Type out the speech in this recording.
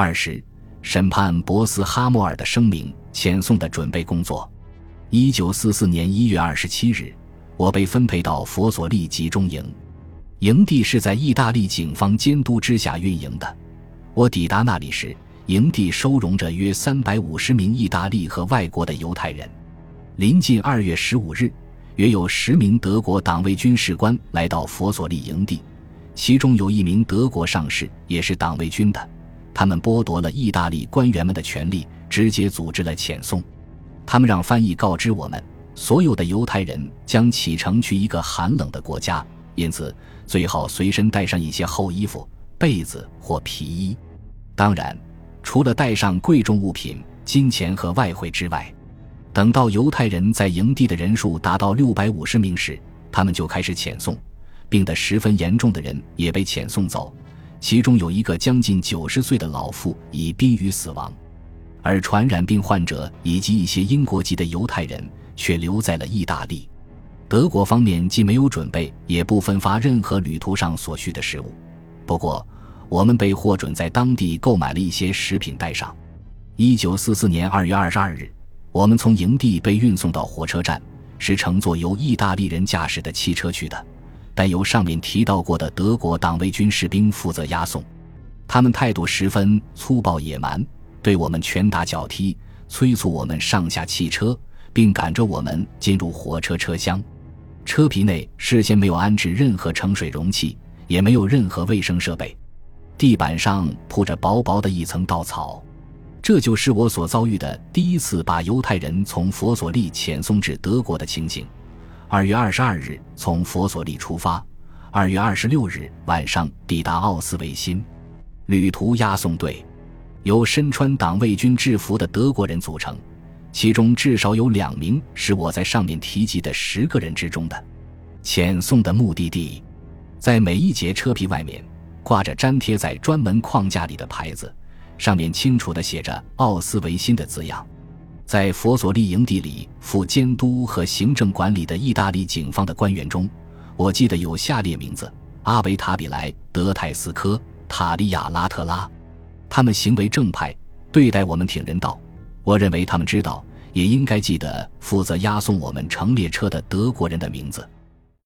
二十，审判博斯哈莫尔的声明，遣送的准备工作。一九四四年一月二十七日，我被分配到佛索利集中营，营地是在意大利警方监督之下运营的。我抵达那里时，营地收容着约三百五十名意大利和外国的犹太人。临近二月十五日，约有十名德国党卫军士官来到佛索利营地，其中有一名德国上士，也是党卫军的。他们剥夺了意大利官员们的权利，直接组织了遣送。他们让翻译告知我们，所有的犹太人将启程去一个寒冷的国家，因此最好随身带上一些厚衣服。被子或皮衣，当然，除了带上贵重物品、金钱和外汇之外，等到犹太人在营地的人数达到六百五十名时，他们就开始遣送。病得十分严重的人也被遣送走，其中有一个将近九十岁的老妇已濒于死亡，而传染病患者以及一些英国籍的犹太人却留在了意大利。德国方面既没有准备，也不分发任何旅途上所需的食物。不过，我们被获准在当地购买了一些食品带上。一九四四年二月二十二日，我们从营地被运送到火车站，是乘坐由意大利人驾驶的汽车去的，但由上面提到过的德国党卫军士兵负责押送。他们态度十分粗暴野蛮，对我们拳打脚踢，催促我们上下汽车，并赶着我们进入火车车厢。车皮内事先没有安置任何盛水容器。也没有任何卫生设备，地板上铺着薄薄的一层稻草，这就是我所遭遇的第一次把犹太人从佛索利遣送至德国的情形。二月二十二日从佛索利出发，二月二十六日晚上抵达奥斯维辛。旅途押送队由身穿党卫军制服的德国人组成，其中至少有两名是我在上面提及的十个人之中的。遣送的目的地。在每一节车皮外面挂着粘贴在专门框架里的牌子，上面清楚地写着“奥斯维辛”的字样。在佛索利营地里负监督和行政管理的意大利警方的官员中，我记得有下列名字：阿维塔比莱、德泰斯科、塔利亚拉特拉。他们行为正派，对待我们挺人道。我认为他们知道，也应该记得负责押送我们乘列车的德国人的名字。